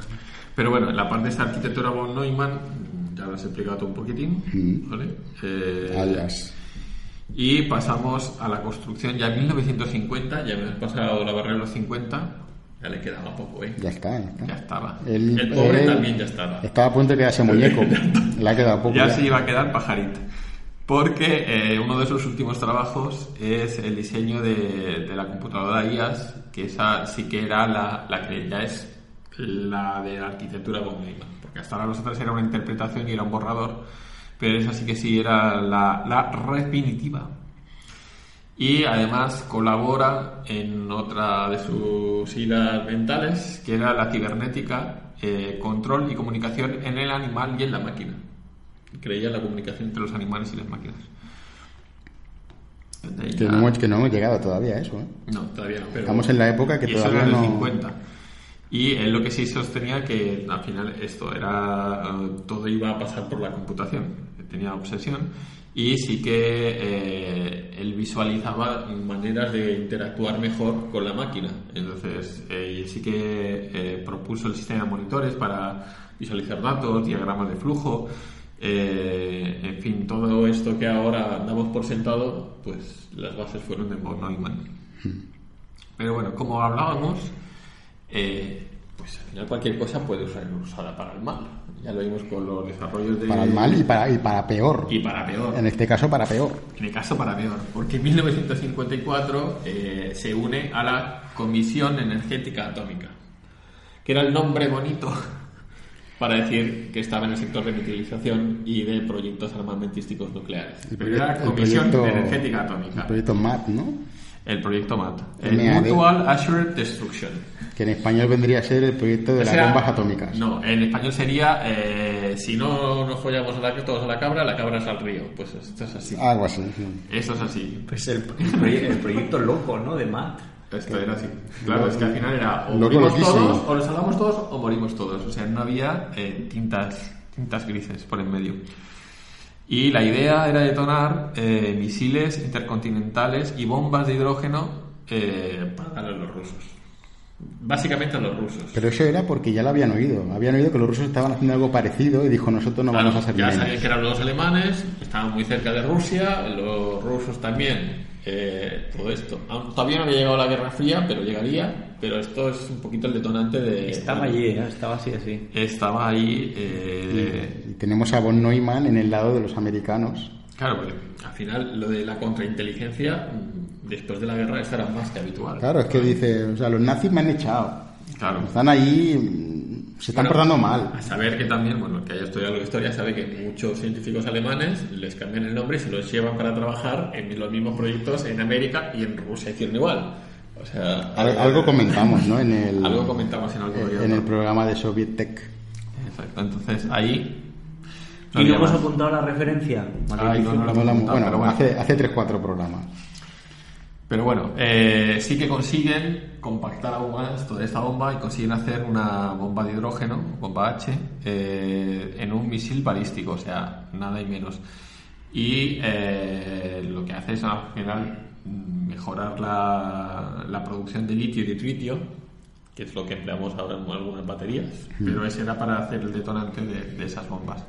Pero bueno, en la parte de esta arquitectura von Neumann, ya lo has explicado un poquitín, Mm. ¿vale? Eh, Alias. Y pasamos a la construcción ya en 1950, ya hemos pasado la barrera de los 50, ya le quedaba poco, ¿eh? Ya está, ya está. Ya estaba. El- el pobre él también ya estaba. Estaba a punto de quedarse muñeco. Le ha quedado poco. Ya ya. se iba a quedar pajarito. Porque eh, uno de sus últimos trabajos es el diseño de, de la computadora IAS, que esa sí que era la, la que ya es la de la arquitectura Neumann. Porque hasta ahora los otros era una interpretación y era un borrador, pero esa sí que sí era la, la definitiva. Y además colabora en otra de sus hilas mentales, que era la cibernética, eh, control y comunicación en el animal y en la máquina. Creía en la comunicación entre los animales y las máquinas. Que ya- no, hemos, que no hemos llegado todavía a eso, ¿eh? no, todavía no. Pero Estamos en la época que y eso todavía era no- 50. Y él lo que sí sostenía que al final esto era eh, todo iba a pasar por la computación, tenía obsesión y sí que eh, él visualizaba maneras de interactuar mejor con la máquina. Entonces, eh, sí que eh, propuso el sistema de monitores para visualizar datos, diagramas de flujo, en fin, todo esto que ahora damos por sentado, pues las bases fueron de von Neumann. Pero bueno, como hablábamos, pues al final cualquier cosa puede ser usada para el mal. Ya lo vimos con los desarrollos de... Para el mal y para, y para peor. Y para peor. En este caso, para peor. En el caso para peor, porque en 1954 eh, se une a la Comisión Energética Atómica, que era el nombre bonito para decir que estaba en el sector de utilización y de proyectos armamentísticos nucleares. Pero era el Comisión proyecto- Energética El Atómica, proyecto MAT, ¿no? El proyecto MAT, el MAD. Mutual Assured Destruction. Que en español vendría a ser el proyecto de O las sea, bombas atómicas. No, en español sería eh, si no nos follamos a la, todos a la cabra, la cabra es al río. Pues esto es así. Algo así. sí. Esto es así. Pues el, el proye- el proyecto loco, ¿no? De Matt. Esto era así. Claro, es que al final era o morimos todos, o nos salvamos todos, o morimos todos. O sea, no había eh, tintas, tintas grises por en medio. Y la idea era detonar eh, misiles intercontinentales y bombas de hidrógeno eh, para darle a los rusos. Básicamente a los rusos. Pero eso era porque ya lo habían oído. Habían oído que los rusos estaban haciendo algo parecido y dijo, nosotros no Claro, vamos a hacer ya sabían que eran los alemanes, estaban muy cerca de Rusia, los rusos también, eh, todo esto. Aún Todavía no había llegado la Guerra Fría, pero llegaría, pero esto es un poquito el detonante de... Estaba allí, ¿eh? estaba así, así. Estaba ahí... eh, Y tenemos a von Neumann en el lado de los americanos. Claro, porque al final lo de la contrainteligencia, mm, después de la guerra, eso era más que habitual. Claro, es que dice, o sea, los nazis me han echado. Claro. Están ahí, se están Bueno, portando mal. A saber que también, bueno, el que haya estudiado la historia sabe que muchos científicos alemanes les cambian el nombre y se los llevan para trabajar en los mismos proyectos en América y en Rusia hicieron igual. O sea, Al- algo comentamos, ¿no? En el, Algo comentamos en algo en el programa de Soviet Tech. Exacto, entonces ahí. ¿Y no hemos apuntado la referencia? Ay, no, no lo No la- hemos apuntado, bueno, bueno. hace, hace 3-4 programas. Pero bueno, eh, sí que consiguen compactar aún más toda esta bomba y consiguen hacer una bomba de hidrógeno, bomba H, eh, en un misil balístico, o sea, nada y menos. Y eh, lo que hace es al final mm, mejorar la, la producción de litio y de tritio, que es lo que empleamos ahora en algunas baterías, pero ese era para hacer el detonante de, de esas bombas.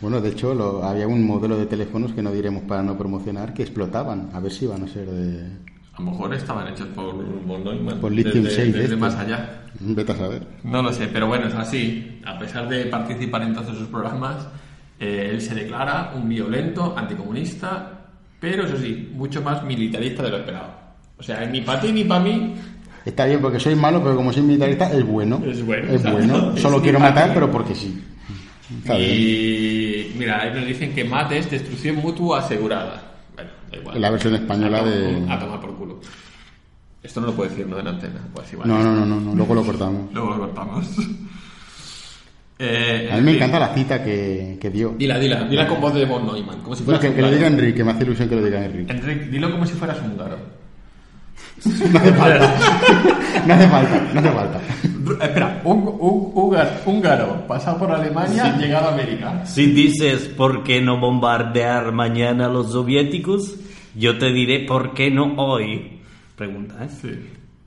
Bueno, de hecho, lo- había un modelo de teléfonos que no diremos para no promocionar que explotaban. A ver si van a ser de. A lo mejor estaban hechos por von Neumann, Por lithium desde, 6 de desde estos. más allá. Vete a saber. No lo sé, pero bueno, es así. A pesar de participar en todos sus programas, eh, él se declara un violento, anticomunista, pero eso sí, mucho más militarista de lo esperado. O sea, ni para ti ni para mí. Está bien porque soy malo, pero como soy militarista, es bueno. Es bueno, Es bueno. Es Solo quiero matar, pero porque sí. Y mira, ahí nos dicen que mate es destrucción mutua asegurada. Bueno, da igual. La versión española a, de- A tomar por culo. Esto no lo puedo decir, no en antena. Pues igual. No, no, no, no, no, luego lo cortamos. Luego lo cortamos. Eh, A mí me encanta la cita que, que dio. Dila, dila, dila con voz de Von Neumann, como si No, fueras que, que lo diga Enrique, me hace ilusión que lo diga Enrique. Enrique, dilo como si fueras húngaro. No hace falta. No hace falta, no hace falta. Espera, un, un- húngaro, húngaro, pasado por Alemania, llegado a América. Si dices por qué no bombardear mañana a los soviéticos, yo te diré por qué no hoy. Pregunta, ¿eh? Sí.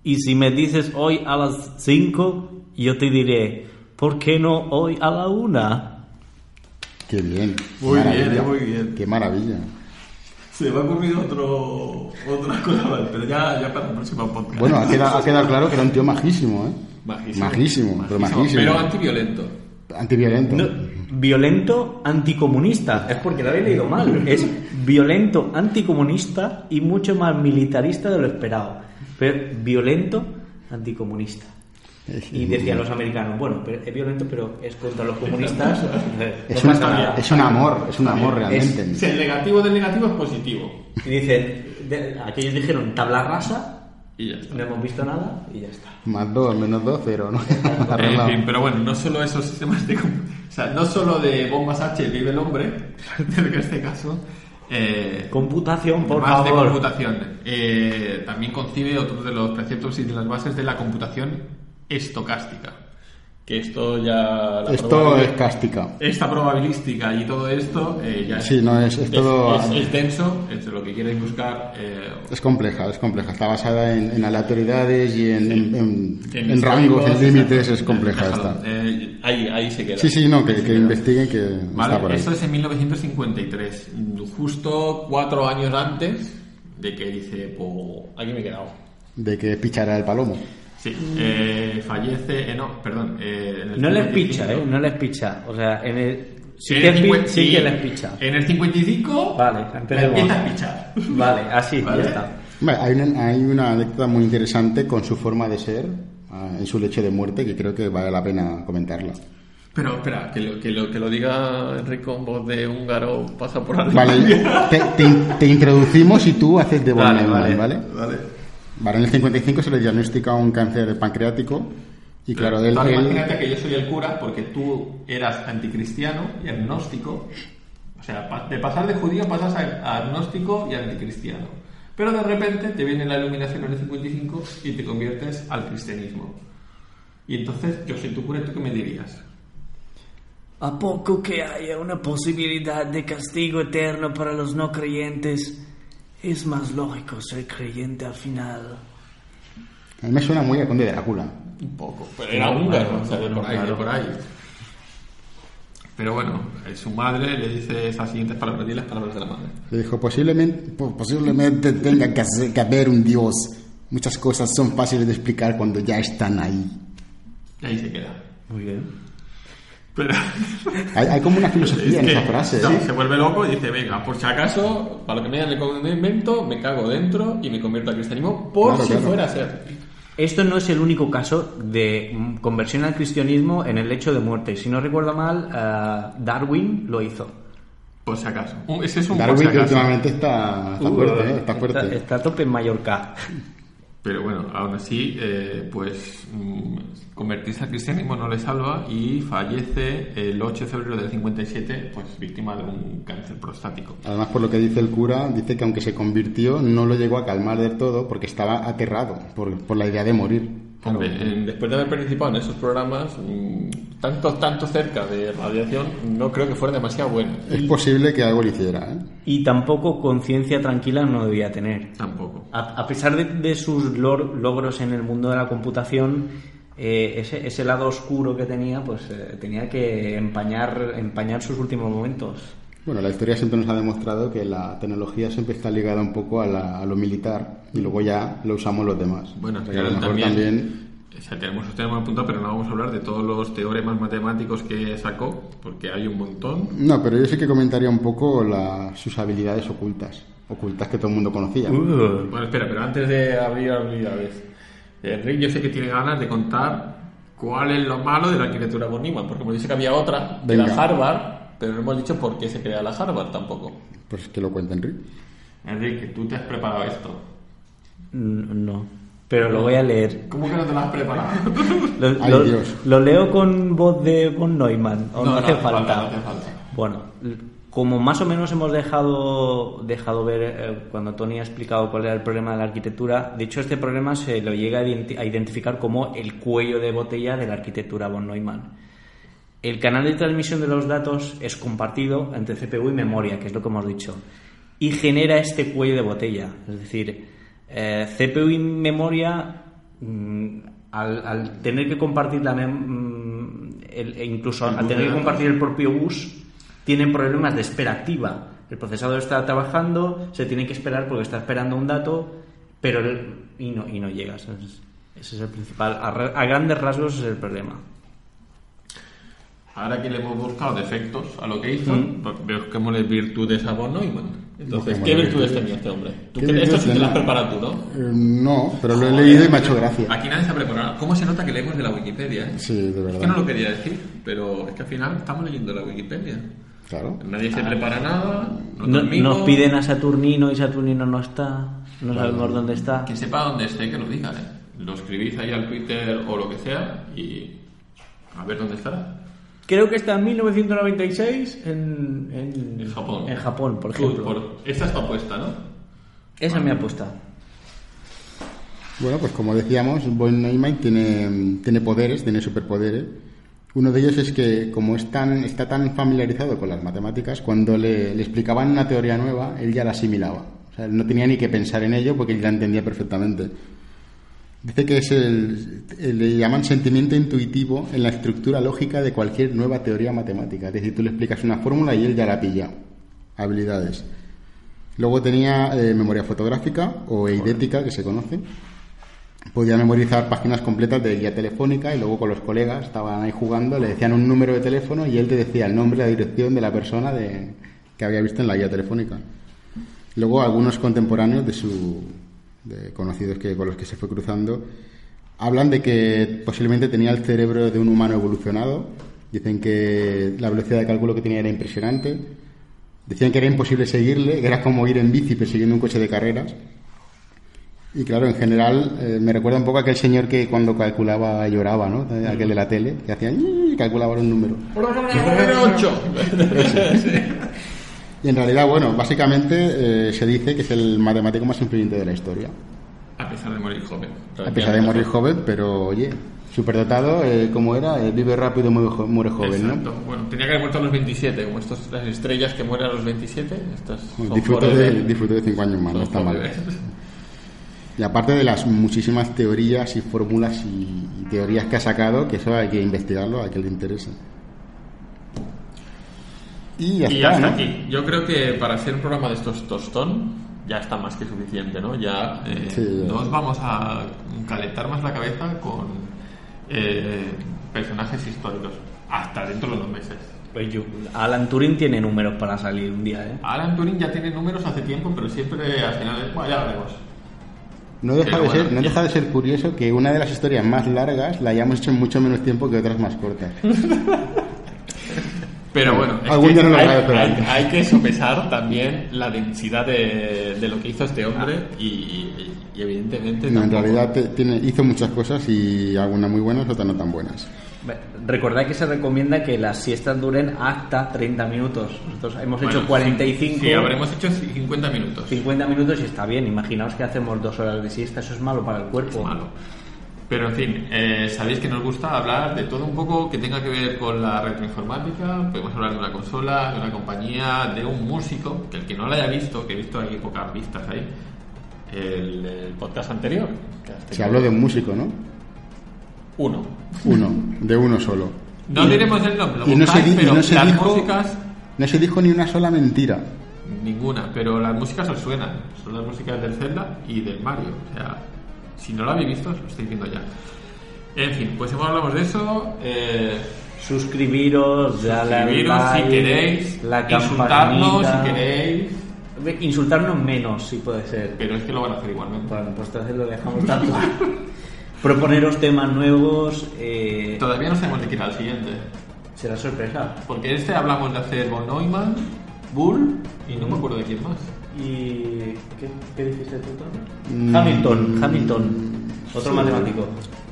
Y si me dices hoy a las 5, yo te diré por qué no hoy a la 1. Qué bien. Muy Maravilla. bien, muy bien. Qué maravilla. Se me ha ocurrido otro, otra cosa más, pero ya, ya para el próximo podcast. Bueno, ha quedado, ha quedado claro que era un tío majísimo, ¿eh? Majísimo. Majísimo, pero majísimo. Pero antiviolento. Antiviolento. No, violento anticomunista. Es porque lo habéis leído mal. Es violento anticomunista y mucho más militarista de lo esperado. Pero violento anticomunista. Y decían los americanos, bueno, pero es violento, pero es contra los comunistas. Es, no un, pasa nada. es un amor, es un amor realmente. Si el negativo del negativo es positivo. Y dicen, de- aquellos dijeron tabla rasa, Y ya está. no hemos visto nada y ya está. Más dos, menos dos, cero, ¿no? En fin, pero bueno, no solo esos sistemas de... O sea, no solo de bombas H vive el hombre, en este caso... Eh, Computación, por más de favor. computación. Eh, también concibe otros de los preceptos y de las bases de la computación estocástica. Que esto ya... Esto es cástica. Esta probabilística y todo esto eh, ya Sí, no, es- es todo- es, es denso, es lo que quieres buscar. eh, Es compleja, es compleja. Está basada en, en aleatoriedades y en, en- en- en rangos, en límites. Es compleja Déjalo, esta. eh, ahí, ahí se queda. Sí, sí, no, que, que investiguen que Vale, está por ahí. esto es en 1953, justo cuatro años antes de que dice, pues aquí me he quedado. De que pichara el palomo. Sí, eh, fallece, eh, no, perdón. eh, en el No les 55. picha, ¿eh? No les picha. O sea, en el... Sí En que, el pi- 50 sí que les picha. En el 55 Vale, la empecemos. empieza a pichar. Vale, así, Vale. ya está. Bueno, hay, una, hay una anécdota muy interesante con su forma de ser ah, en su lecho de muerte que creo que vale la pena comentarla. Pero espera, que lo, que lo, que lo diga Enrique con voz de húngaro pasa por Vale, Alemania. te, te- te introducimos y tú haces de Vale, Neumann, vale. ¿vale? Vale. Vale, en el 55 se le diagnostica un cáncer pancreático y claro, él, Ahora él- imagínate que yo soy el cura porque tú eras anticristiano y agnóstico. O sea, de pasar de judío pasas a, a agnóstico y anticristiano. Pero de repente te viene la iluminación en el 55 y te conviertes al cristianismo. Y entonces, yo soy tu cura, ¿tú qué me dirías? ¿A poco que haya una posibilidad de castigo eterno para los no creyentes? Es más lógico ser creyente al final. a mí me suena muy a Conde de Drácula. Un poco. Pero era húngaro, o sea, de por ahí, de por ahí. Pero bueno, eh, su madre le dice esas siguientes palabras, di las palabras de la madre. Le dijo, posiblemente, po- posiblemente tenga que, hacer- que haber un Dios. Muchas cosas son fáciles de explicar cuando ya están ahí. Y ahí se queda. Muy bien. Pero... Hay, hay como una filosofía en Es que, esa frase. no, ¿eh? Se vuelve loco y dice, venga, por si acaso, para lo que me digan el invento, me cago dentro y me convierto al cristianismo por Claro, si claro. fuera a ser. Esto no es el único caso de conversión al cristianismo en el lecho de muerte. Si no recuerdo mal, eh, Darwin lo hizo. Por si acaso. Ese es un por Darwin si que acaso. últimamente está, está fuerte, ¿eh? está fuerte. Está, está a tope en Mallorca. Pero bueno, aún así, eh, pues mm, convertirse al cristianismo no le salva y fallece el 8 de febrero del 57, pues víctima de un cáncer prostático. Además, por lo que dice el cura, dice que aunque se convirtió, no lo llegó a calmar del todo porque estaba aterrado por, por la idea de morir. Hombre, en- después de haber participado en esos programas, mm, tanto, tanto cerca de radiación, no creo que fuera demasiado bueno. Es posible que algo le hiciera, ¿eh? Y tampoco conciencia tranquila no debía tener. Tampoco. A, a pesar de, de sus lor- logros en el mundo de la computación, eh, ese, ese lado oscuro que tenía, pues eh, tenía que empañar, empañar sus últimos momentos. Bueno, la historia siempre nos ha demostrado que la tecnología siempre está ligada un poco a, la- a lo militar y luego ya lo usamos los demás. Bueno, O sea, a lo mejor también, también o sea, tenemos los temas apuntados, pero no vamos a hablar de todos los teoremas matemáticos que sacó, porque hay un montón. No, pero yo sí que comentaría un poco la- sus habilidades ocultas, ocultas que todo el mundo conocía. Uh. Bueno, espera, pero antes de abrir habilidades, Enrique yo sé que tiene ganas de contar cuál es lo malo de la arquitectura Neumann, porque me dice que había otra, que Venga. era Harvard, pero no hemos dicho por qué se crea la Harvard tampoco. Pues que lo cuente Enrique. Enrique, tú te has preparado esto. No, pero lo voy a leer. ¿Cómo que no te lo has preparado? Lo, Ay, lo- Dios. lo leo con voz de von Neumann, o no, hace falta. no hace falta. Bueno, como más o menos hemos dejado, dejado ver eh, cuando Tony ha explicado cuál era el problema de la arquitectura, de hecho este problema se lo llega a, identi- a identificar como el cuello de botella de la arquitectura von Neumann. El canal de transmisión de los datos es compartido entre CPU y memoria, que es lo que hemos dicho, y genera este cuello de botella. Es decir, eh, CPU y memoria, mm, al, al tener que compartir la mm, el- e incluso al tener que compartir el propio bus, tienen problemas de espera activa. El procesador está trabajando, se tiene que esperar porque está esperando un dato, pero el- y no, y no llega. Ese es, el principal. A grandes rasgos es el problema. Ahora que le hemos buscado defectos a lo que hizo, Mm. pues busquémosle virtudes a von Neumann. Entonces, ¿qué virtudes tenía este hombre? Tú ¿Qué que- esto sí te lo has tenía? preparado tú, ¿no? Eh, no, pero lo he leído y me ha hecho gracia. Aquí nadie se ha preparado. ¿Cómo se nota que leemos de la Wikipedia? eh? Sí, de Es que no verdad. lo quería decir, pero es que al final estamos leyendo la Wikipedia. Claro. Nadie se prepara nada. No- nos piden a Saturnino y Saturnino no está. No sabemos dónde está. Que sepa dónde esté, que lo diga, ¿eh? Lo escribís ahí al Twitter o lo que sea y a ver dónde está. Creo que está en 1996 en, en, En Japón. En Japón, por ejemplo. por- esta es tu apuesta, ¿no? Esa es mi apuesta. Bueno, pues como decíamos, Von Neumann tiene, tiene poderes, tiene superpoderes. Uno de ellos es que, como es tan, está tan familiarizado con las matemáticas, cuando le, le explicaban una teoría nueva, él ya la asimilaba. O sea, él no tenía ni que pensar en ello porque él la entendía perfectamente. Dice que es el, le llaman sentimiento intuitivo en la estructura lógica de cualquier nueva teoría matemática. Es decir, tú le explicas una fórmula y él ya la pilla. Habilidades. Luego tenía eh, memoria fotográfica o eidética, que se conoce. Podía memorizar páginas completas de guía telefónica y luego con los colegas estaban ahí jugando, le decían un número de teléfono y él te decía el nombre y la dirección de la persona de, que había visto en la guía telefónica. Luego algunos contemporáneos de su de conocidos que con los que se fue cruzando hablan de que posiblemente tenía el cerebro de un humano evolucionado. Dicen que la velocidad de cálculo que tenía era impresionante. Decían que era imposible seguirle, que era como ir en bici persiguiendo un coche de carreras. Y claro, en general eh, me recuerda un poco a aquel señor que cuando calculaba lloraba, ¿no? Eh, Aquel de la tele, que hacía y calculaba un número. Y en realidad, bueno, básicamente eh, se dice que es el matemático más influyente de la historia. A pesar de morir joven. A pesar de morir joven, pero oye, superdotado, eh, como era, Eh, vive rápido, muere, jo- muere joven, Exacto. Bueno, tenía que haber muerto a los 27, como estos, las estrellas que mueren a los 27. Estas ¿no? Disfruto de, forever. disfruto de cinco años más, no está mal. Y aparte de las muchísimas teorías y fórmulas y, y teorías que ha sacado, que eso hay que investigarlo, a que le interese. Y ya Y está, hasta ¿no? aquí. Yo creo que para hacer un programa de estos tostón ya está más que suficiente, ¿no? Ya eh, Sí, ya. no os vamos a calentar más la cabeza con eh, personajes históricos hasta dentro de dos meses. Pues yo- Alan Turing tiene números para salir un día, ¿eh? Alan Turing ya tiene números hace tiempo, pero siempre al final, bueno, ya lo veremos. No deja, de bueno, ser, no deja de ser curioso que una de las historias más largas la hayamos hecho en mucho menos tiempo que otras más cortas. Pero bueno, es Algún que día no lo hay, haré, pero hay- hay que sopesar también la densidad de, de lo que hizo este hombre y, y- y evidentemente No, en realidad te- tiene, hizo muchas cosas y algunas muy buenas, otras no tan buenas. Recordad que se recomienda que las siestas duren hasta 30 minutos. Nosotros hemos Bueno, hecho 45, Sí, habremos hecho 50 minutos. 50 minutos y está bien. Imaginaos que hacemos dos horas de siesta, eso es malo para el cuerpo. Es malo. Pero en fin, eh, sabéis que nos gusta hablar de todo un poco que tenga que ver con la retroinformática. Podemos hablar de una consola, de una compañía, de un músico, que el que no lo haya visto, que he visto aquí pocas vistas ahí, el, el podcast anterior. Se habló de un músico, ¿no? Uno. Uno, de uno solo. No diremos el nombre, lo y no se, buscáis, y pero no se las dijo, músicas, no se dijo ni una sola mentira. ninguna. Pero las músicas os suenan. Son las músicas del Zelda y del Mario. O sea, si no lo habéis visto, os lo estoy diciendo ya. En fin, pues hemos hablado de eso. Eh, Suscribiros, suscribiros si like, queréis, la insultarnos si queréis, Insultarnos menos, si puede ser. pero es que lo van a hacer igualmente. Bueno, pues entonces lo dejamos tanto. Proponeros temas nuevos. Eh, Todavía no sabemos de qué irá el siguiente, será sorpresa. porque este hablamos de hacer von Neumann, Bull y no me acuerdo de quién más. ¿Y qué, qué dijiste tú, Tony? Mm. Hamilton, Hamilton, otro Sí. matemático.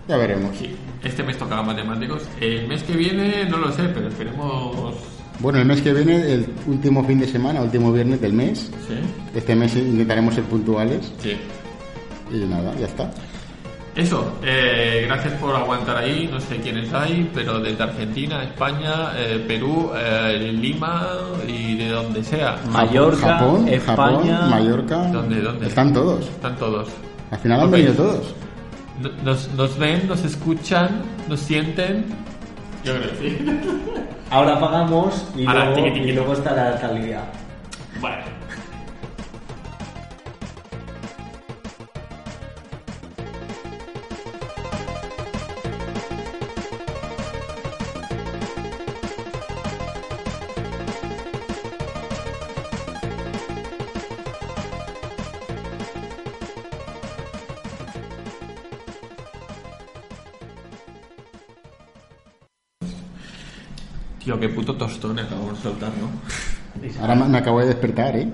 Ya veremos. Sí, este mes tocaba matemáticos. El mes que viene no lo sé, pero esperemos. Bueno, el mes que viene, el último fin de semana, último viernes del mes. Sí, Este mes intentaremos ser puntuales. sí. Y nada, ya está. Eso, eh, gracias por aguantar ahí, no sé quiénes hay, pero desde Argentina, España, eh, Perú, eh, Lima y de donde sea. Mallorca, Japón, España. Japón, Mallorca. ¿Dónde, dónde? Están todos. Están todos. Al final han venido todos. No- Nos, nos ven, nos escuchan, nos sienten. Yo creo que sí. Ahora pagamos y, Ahora, luego, tiqui, tiqui. y luego está la alcaldía. Tío, qué puto tostón acabamos de soltar, ¿no? Ahora me acabo de despertar, ¿eh?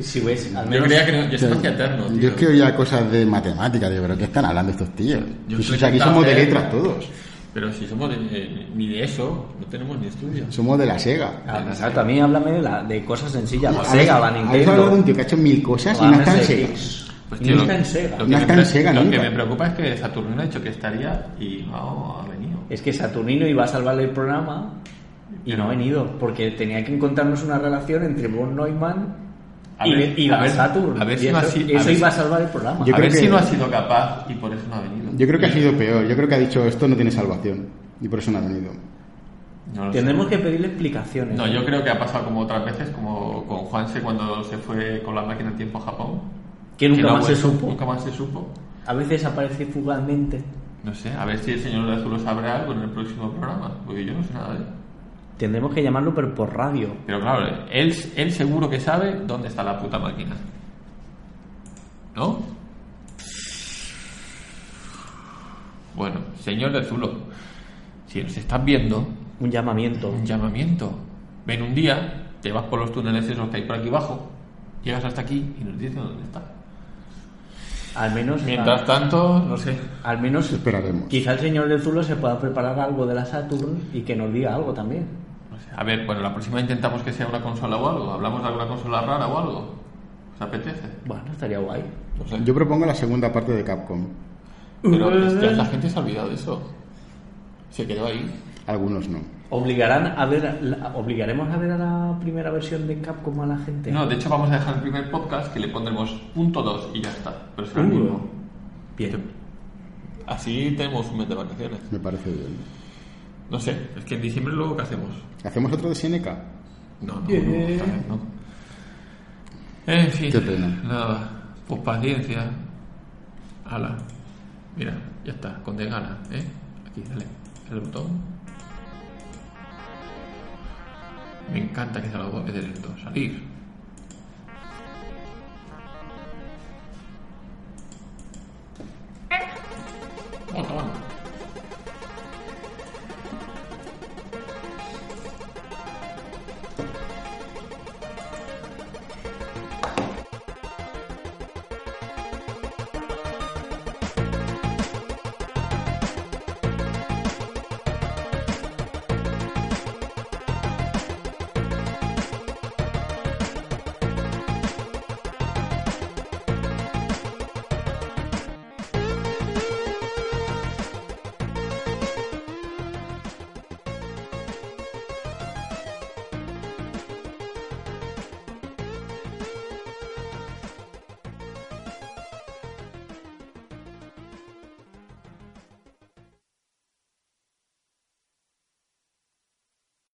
Si ves, al Yo menos creía que no, yo hacía eterno, tío. Yo es que oía cosas de matemáticas, digo, pero ¿qué están hablando estos tíos? Yo Pues, soy o sea, aquí somos de letras todos. Pero si somos de, eh, ni de eso, no tenemos ni estudio. Somos de la Sega. Ah, Exacto, a mí háblame de, la, de cosas sencillas. La ¿Habéis- Sega, la habéis hablado de un Nintendo. tío que ha hecho mil cosas y no está en. Sega. Pues, tío, está en Sega. Lo No que, está me, en Sega lo que me preocupa es que Saturnino ha dicho que estaría y no ha venido. Es que Saturnino iba a salvar el programa y no ha venido, porque tenía que encontrarnos una relación entre von Neumann A y, ver, y a la ver, Saturn. a ver y si no eso, ha sido- a eso ver iba a si- salvar el programa. Yo a creo ver si que- no ha sido capaz y por eso no ha venido. Yo creo que ha sido peor. Yo creo que ha dicho esto no tiene salvación. Y por eso no ha venido. No sé. Tendremos que pedirle explicaciones. No, yo creo que ha pasado como otras veces, como con Juanse cuando se fue con la máquina del tiempo a Japón. Que nunca no más se supo. Nunca más se supo. A veces aparece fugazmente. No sé, a ver si el señor de azul sabrá algo en el próximo programa, porque yo no sé nada de él. Tendremos que llamarlo, pero por radio. Pero claro, él, él seguro que sabe dónde está la puta máquina. ¿No? Bueno, señor de Zulo, si nos estás viendo, Un llamamiento. un llamamiento. Ven un día, te vas por los túneles esos que hay por aquí abajo, llegas hasta aquí y nos dices dónde está. Al menos. Mientras tanto, no sé. Al menos. Esperaremos. Quizá el señor del Zulo se pueda preparar algo de la Saturn y que nos diga algo también. no sé. A ver, bueno, la próxima intentamos que sea una consola o algo. ¿Hablamos de alguna consola rara o algo? ¿Os apetece? Bueno, estaría guay. No sé. Yo propongo la segunda parte de Capcom. Pero la gente se ha olvidado de eso. Se quedó ahí. Algunos no. ¿Obligarán a ver, la- ¿Obligaremos a ver a la primera versión de Capcom a la gente? No, de hecho vamos a dejar el primer podcast que le pondremos punto 2 y ya está. Pero será el Uh. mismo. Bien. Así tenemos un mes de vacaciones. Me parece bien. No sé, es que en diciembre luego ¿qué hacemos? ¿Hacemos otro de Seneca? No, no, no, esta vez no. En fin, Qué pena. nada, pues paciencia. Ala, mira, ya está, con de gana, ¿eh? Aquí, dale, el botón. Me encanta que se lo voy a meter esto, salir. Banda.